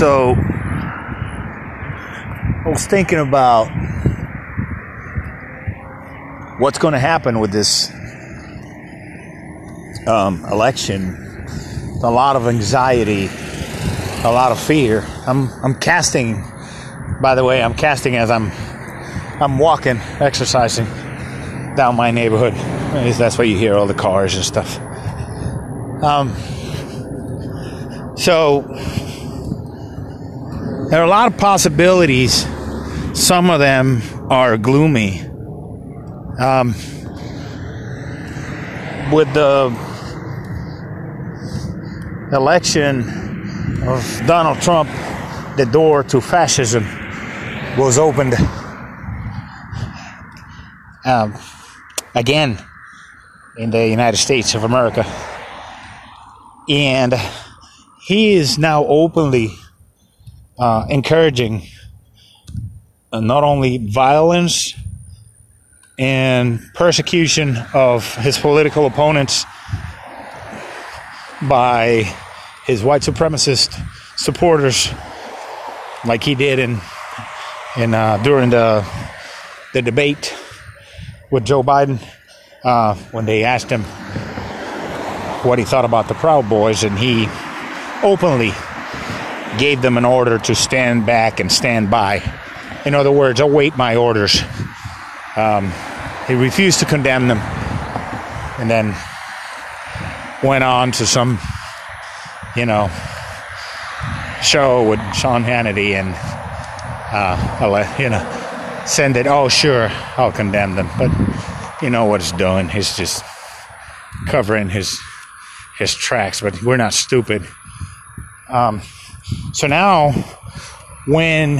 So I was thinking about what's going to happen with this um, election. A lot of anxiety, a lot of fear. I'm I'm casting. By the way, I'm casting as I'm I'm walking, exercising down my neighborhood. That's what you hear all the cars and stuff. Um, so there are a lot of possibilities. Some of them are gloomy. Um, with the election of Donald Trump, the door to fascism was opened um, again in the United States of America. And he is now openly uh, encouraging uh, not only violence and persecution of his political opponents by his white supremacist supporters, like he did in in uh, during the the debate with Joe Biden uh, when they asked him what he thought about the Proud Boys, and he openly gave them an order to stand back and stand by. In other words, await my orders. Um, he refused to condemn them and then went on to some, you know, show with Sean Hannity and, uh, you know, send it, oh, sure, I'll condemn them. But you know what he's doing. He's just covering his his tracks, but we're not stupid. Um, so now, when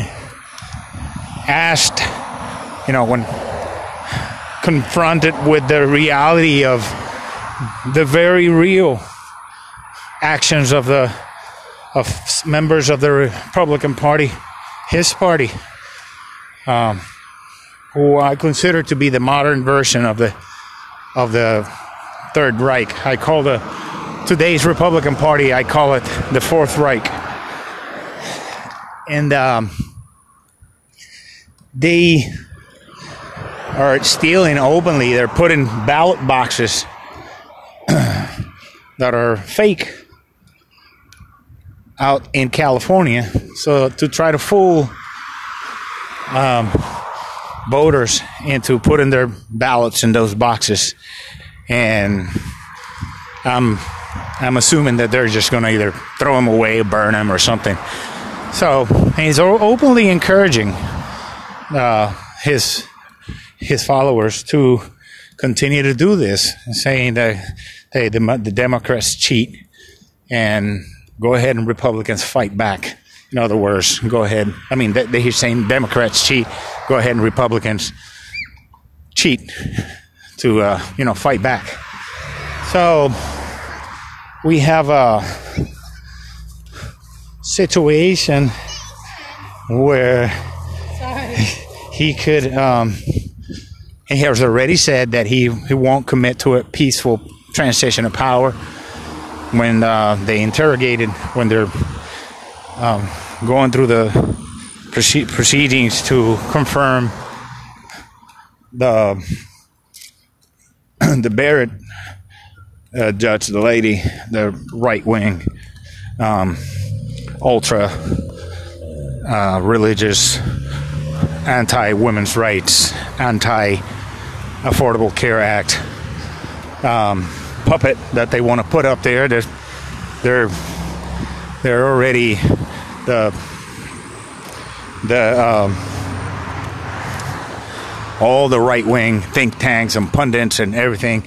asked, you know, when confronted with the reality of the very real actions of the of members of the Republican Party, his party, um, who I consider to be the modern version of the of the Third Reich. I call the today's Republican Party. I call it the Fourth Reich, and um, they are stealing openly. They're putting ballot boxes that are fake out in California, so to try to fool um, voters into putting their ballots in those boxes, and I'm I'm assuming that they're just going to either throw them away, burn them, or something. So he's openly encouraging uh, his his followers to continue to do this, saying that hey, the, the Democrats cheat, and go ahead and Republicans fight back. In other words, go ahead. I mean, they, he's saying Democrats cheat. Go ahead and Republicans cheat to uh, you know fight back. So we have a situation where Sorry. he could. Um, he has already said that he, he won't commit to a peaceful transition of power. When uh, they interrogated, when they're um, going through the proceedings to confirm the the Barrett uh, judge, the lady, the right wing, um, ultra uh, religious, anti women's rights, anti Affordable Care Act um, puppet that they want to put up there. They're, they're, they're already the the um, all the right wing think tanks and pundits and everything,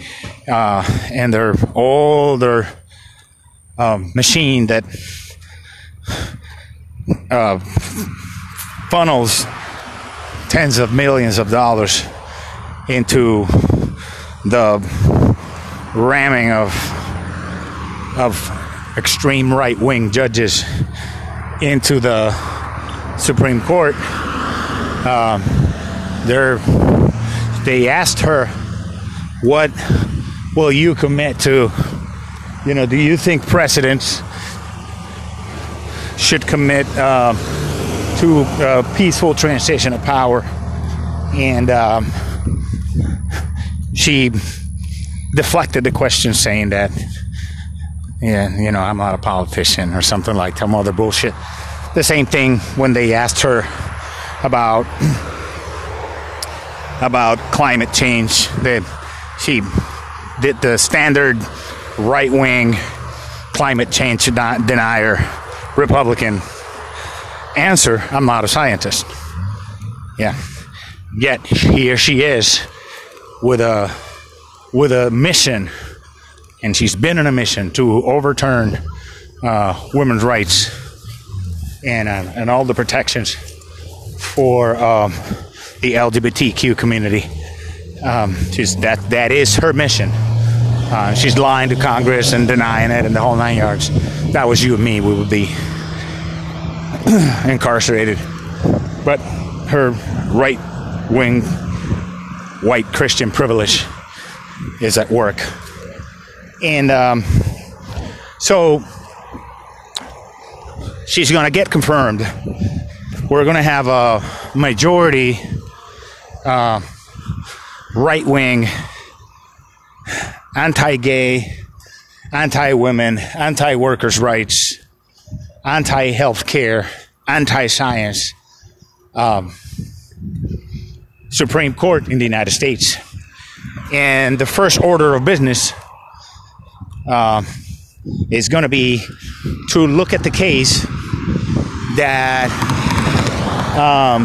uh, and they're all their um, machine that uh, funnels tens of millions of dollars into the ramming of of extreme right wing judges into the Supreme Court. Um, they asked her, "What will you commit to? You know, do you think precedents should commit uh, to a peaceful transition of power. And um, she deflected the question, saying that, yeah, you know, I'm not a politician or something like some other bullshit. The same thing when they asked her about about climate change. That she did the standard right wing climate change denier Republican answer I'm not a scientist. Yeah. Yet here she is with a with a mission, and she's been on a mission to overturn uh, women's rights and uh, and all the protections for um, the LGBTQ community. Um, she's that that is her mission. Uh, she's lying to Congress and denying it and the whole nine yards. That was you and me. We would be incarcerated. But her right wing white Christian privilege is at work. And um, so she's going to get confirmed. We're going to have a majority uh, right wing, anti gay, anti women, anti workers' rights, anti health care, anti science um, Supreme Court in the United States. And the first order of business uh, is going to be to look at the case that um,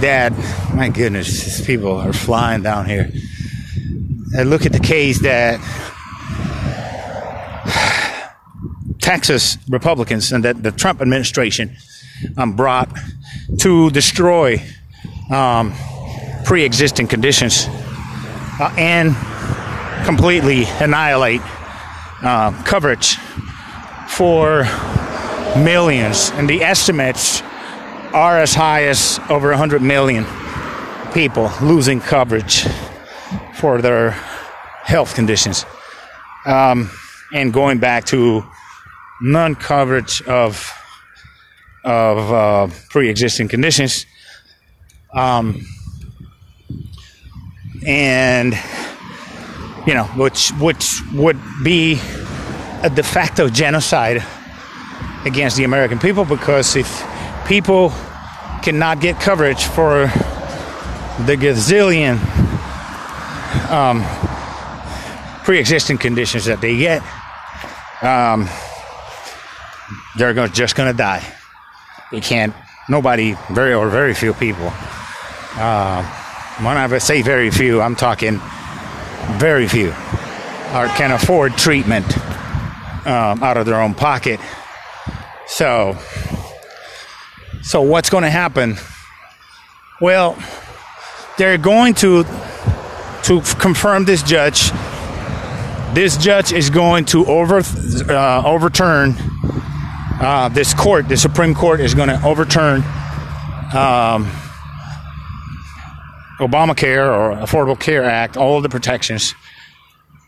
that my goodness, these people are flying down here. I look at the case that Texas Republicans and that the Trump administration um, brought to destroy um, pre-existing conditions uh, and completely annihilate uh, coverage for millions. And the estimates are as high as over 100 million people losing coverage for their health conditions. Um, and going back to non coverage of, of uh, pre existing conditions. Um, and, you know, which, which would be a de facto genocide against the American people because if people cannot get coverage for the gazillion um, pre-existing conditions that they get, um, they're just going to die. They can't. Nobody, very or very few people. Uh, when I say very few, I'm talking very few, are can afford treatment um, out of their own pocket. So so what's going to happen? Well, they're going to to confirm this judge. This judge is going to over uh, overturn uh, this court. The Supreme Court is going to overturn um, Obamacare or Affordable Care Act, all the protections.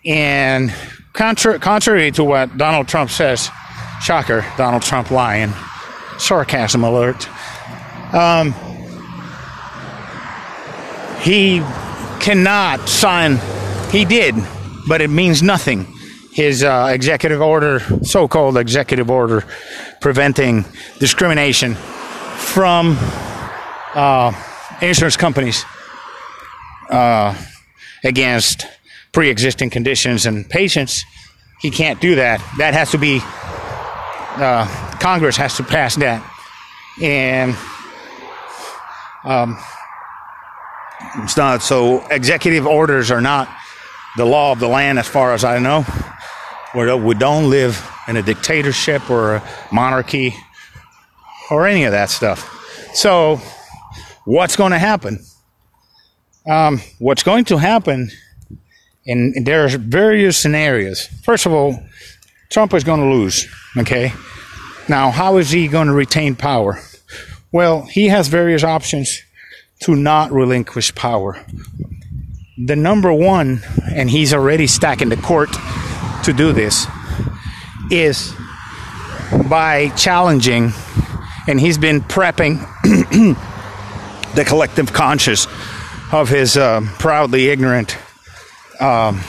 And contra- contrary to what Donald Trump says, shocker, Donald Trump lying sarcasm alert. Um, he cannot sign, he did, but it means nothing. His uh, executive order, so called executive order, preventing discrimination from uh, insurance companies uh, against pre existing conditions and patients, he can't do that. That has to be uh, Congress has to pass that, and um, it's not. So executive orders are not the law of the land, as far as I know. We don't live in a dictatorship or a monarchy or any of that stuff. So, what's going to happen? Um, what's going to happen, and there are various scenarios. First of all, Trump is going to lose. Okay, now, how is he going to retain power? Well, he has various options to not relinquish power. The number one, and he's already stacking the court to do this, is by challenging, and he's been prepping the collective conscious of his uh, proudly ignorant, um,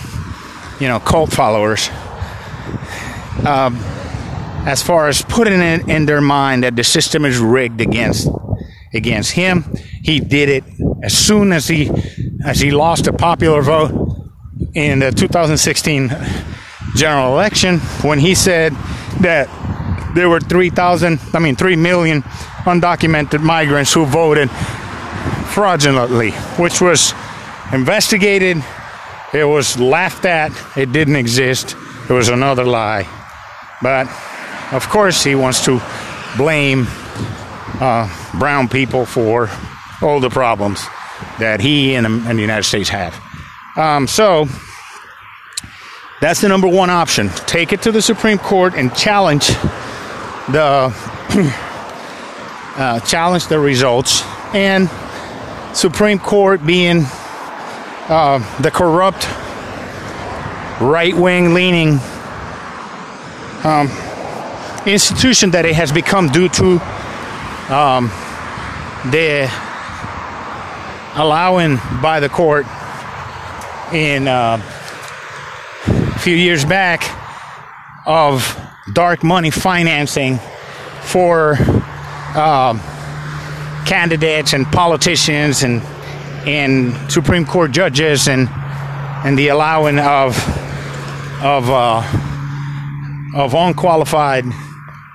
you know, cult followers. Um, as far as putting it in their mind that the system is rigged against against him, he did it as soon as he as he lost a popular vote in the 2016 general election when he said that there were 3,000, I mean 3 million undocumented migrants who voted fraudulently, which was investigated. It was laughed at. It didn't exist. It was another lie. But of course, he wants to blame uh, brown people for all the problems that he and, and the United States have. Um, so that's the number one option. Take it to the Supreme Court and challenge the uh, challenge the results and Supreme Court being uh, the corrupt, right wing leaning um, institution that it has become due to um, the allowing by the court in uh, a few years back of dark money financing for. Um, candidates and politicians and and Supreme Court judges and and the allowing of of uh, of unqualified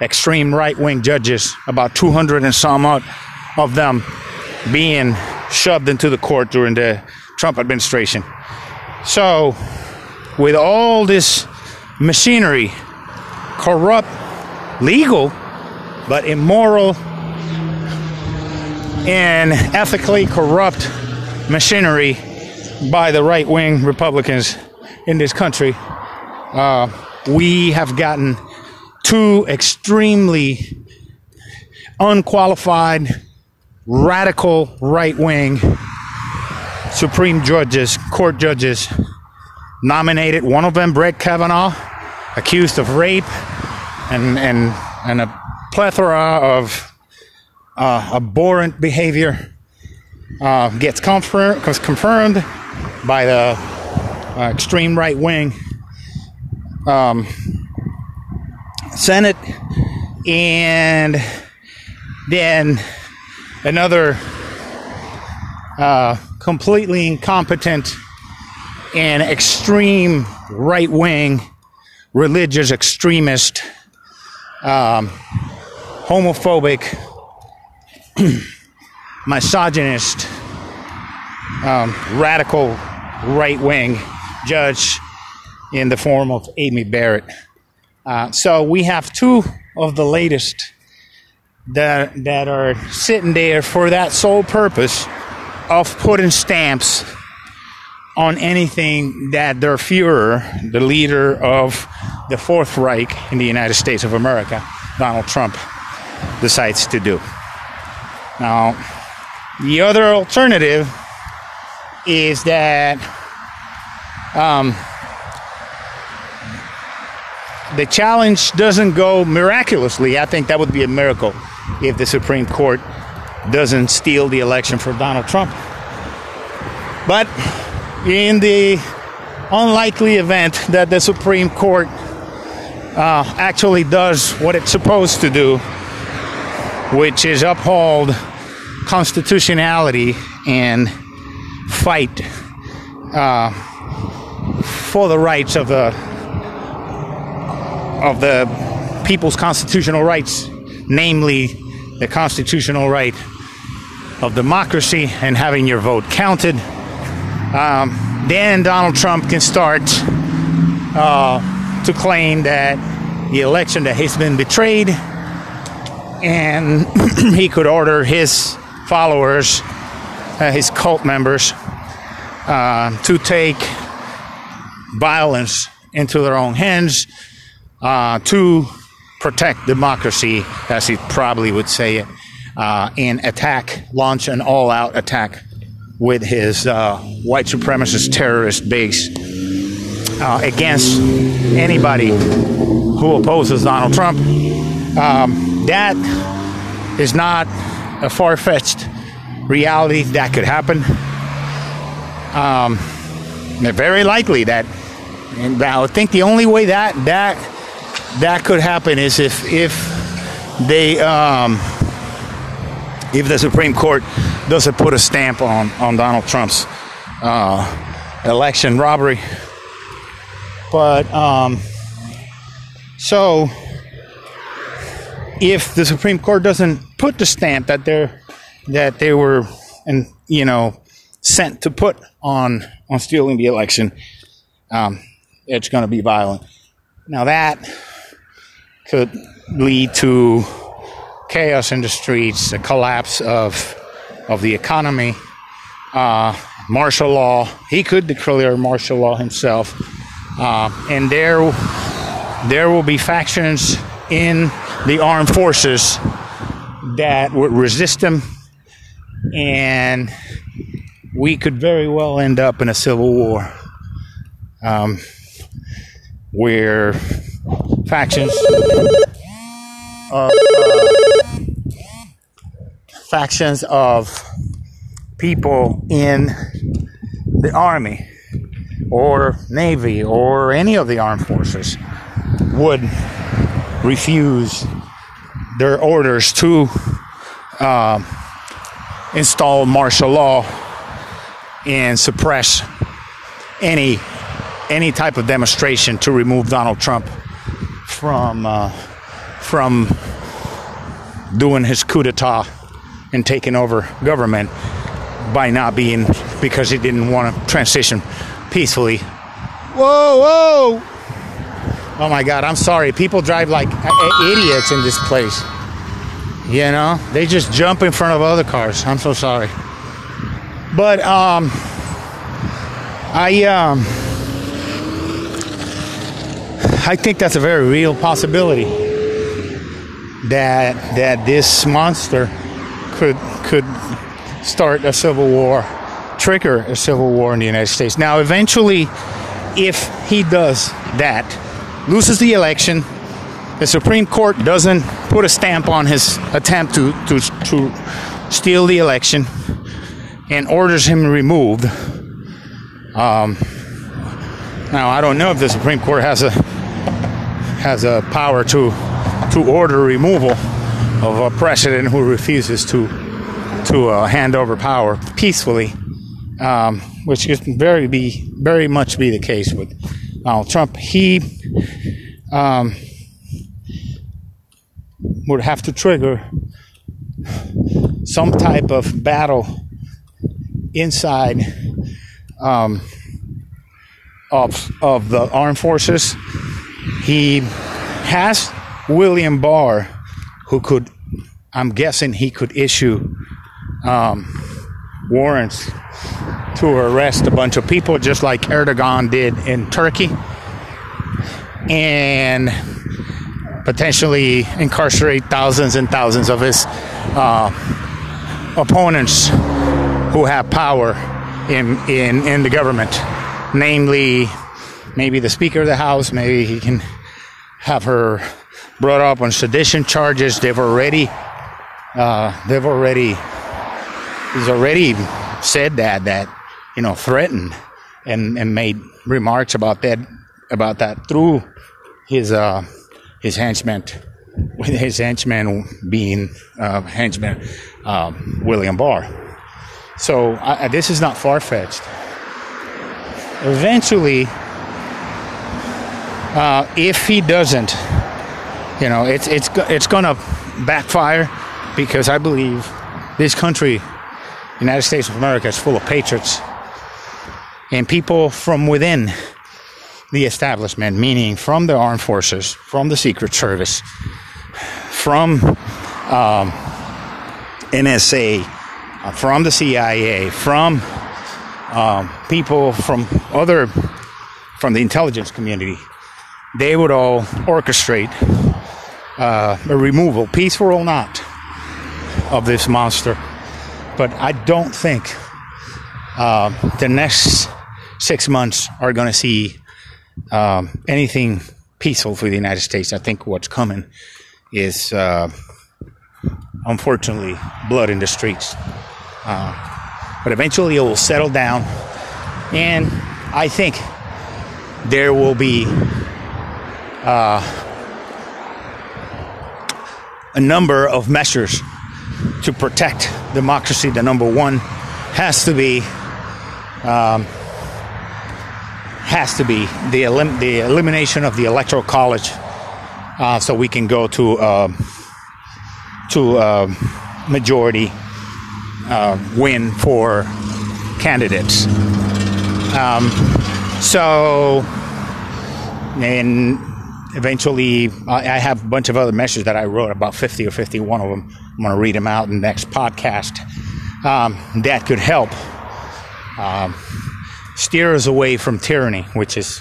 extreme right wing judges, about 200 and some odd of them being shoved into the court during the Trump administration. So, with all this machinery, corrupt, legal, but immoral and ethically corrupt machinery by the right wing Republicans in this country, uh, we have gotten two extremely unqualified, radical right wing Supreme judges, court judges, nominated. One of them, Brett Kavanaugh, accused of rape and, and, and a plethora of uh, abhorrent behavior uh, gets confirmed confirmed by the uh, extreme right wing um, Senate, and then another uh, completely incompetent and extreme right wing religious extremist um, homophobic misogynist, um, radical right wing judge in the form of Amy Barrett. Uh, so we have two of the latest that, that are sitting there for that sole purpose of putting stamps on anything that their Fuhrer, the leader of the Fourth Reich in the United States of America, Donald Trump, decides to do. Now, the other alternative is that um, the challenge doesn't go miraculously. I think that would be a miracle if the Supreme Court doesn't steal the election for Donald Trump. But in the unlikely event that the Supreme Court uh, actually does what it's supposed to do, which is uphold constitutionality and fight uh, for the rights of the of the people's constitutional rights, namely the constitutional right of democracy and having your vote counted. Um, then Donald Trump can start uh, to claim that the election that has been betrayed and he could order his followers, uh, his cult members, uh, to take violence into their own hands uh, to protect democracy, as he probably would say it, uh, and attack, launch an all out attack with his uh, white supremacist terrorist base uh, against anybody who opposes Donald Trump Um, that is not a far fetched reality that could happen. Um, very likely that, and I think the only way that that that could happen is if if they um, if the Supreme Court doesn't put a stamp on on Donald Trump's uh, election robbery. But um, so if the Supreme Court doesn't put the stamp that they're that they were and you know sent to put on on stealing the election, um, it's going to be violent. Now that could lead to chaos in the streets, a collapse of of the economy, uh, martial law. He could declare martial law himself, uh, and there there will be factions in the armed forces that would resist him, and we could very well end up in a civil war um, where factions. Of, uh, factions of people in the army or navy or any of the armed forces would refuse their orders to uh, install martial law and suppress any any type of demonstration to remove Donald Trump from uh, from doing his coup d'état and taking over government by not being because he didn't want to transition peacefully. Whoa, whoa! Oh my God, I'm sorry. People drive like idiots in this place. You know, they just jump in front of other cars. I'm so sorry. But um, I um, I think that's a very real possibility that that this monster could could start a civil war, trigger a civil war in the United States. Now, eventually, if he does that, loses the election, the Supreme Court doesn't put a stamp on his attempt to, to, to steal the election and orders him removed. Um, now, I don't know if the Supreme Court has a has a power to to order removal of a president who refuses to to uh, hand over power peacefully, um, which could very be very much be the case with Donald Trump. He um, would have to trigger some type of battle inside um, of of the armed forces. He has William Barr, who could, I'm guessing, he could issue um, warrants to arrest a bunch of people, just like Erdogan did in Turkey, and potentially incarcerate thousands and thousands of his uh, opponents who have power in, in, in the government, namely maybe the Speaker of the House, maybe he can have her brought up on sedition charges. They've already, uh, they've already he's already said that that you know threatened and and made remarks about that about that through his uh his henchman with his henchman being uh henchman uh, William Barr. So I, this is not far fetched. Eventually, uh, if he doesn't, you know, it's it's it's gonna backfire because I believe this country United States of America is full of patriots and people from within the establishment, meaning from the armed forces, from the Secret Service, from um, NSA, uh, from the CIA, from um, people from other, from the intelligence community. They would all orchestrate uh, a removal, peaceful or not, of this monster but I don't think uh, the next six months are going to see um, anything peaceful for the United States. I think what's coming is uh, unfortunately blood in the streets. Uh, but eventually it will settle down, and I think there will be uh, a number of measures to protect democracy. The number one has to be um, has to be the elim- the elimination of the electoral college, uh, so we can go to uh, to uh, majority uh, win for candidates. Um, so, and eventually, I, I have a bunch of other messages that I wrote, about 50 or 51 of them. I'm going to read them out in the next podcast. Um, that could help um, steer us away from tyranny, which is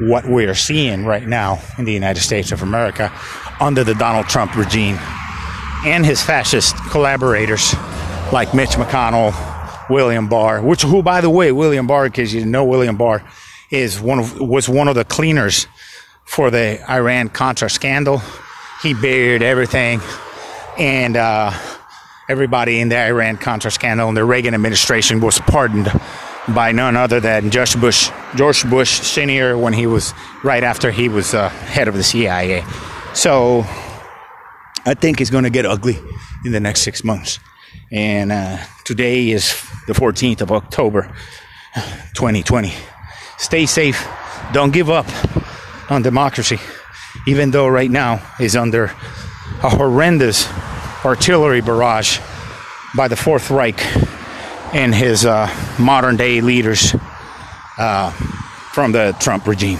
what we're seeing right now in the United States of America under the Donald Trump regime and his fascist collaborators like Mitch McConnell, William Barr, which who by the way, William Barr, because you know William Barr is one of was one of the cleaners for the Iran Contra scandal. He buried everything and uh, everybody in the Iran Contra scandal and the Reagan administration was pardoned by none other than George Bush, George Bush Senior, when he was right after he was uh, head of the CIA. So I think it's going to get ugly in the next six months. And uh, today is the 14th of October, 2020. Stay safe. Don't give up on democracy, even though right now is under a horrendous artillery barrage by the Fourth Reich and his uh, modern day leaders uh, from the Trump regime.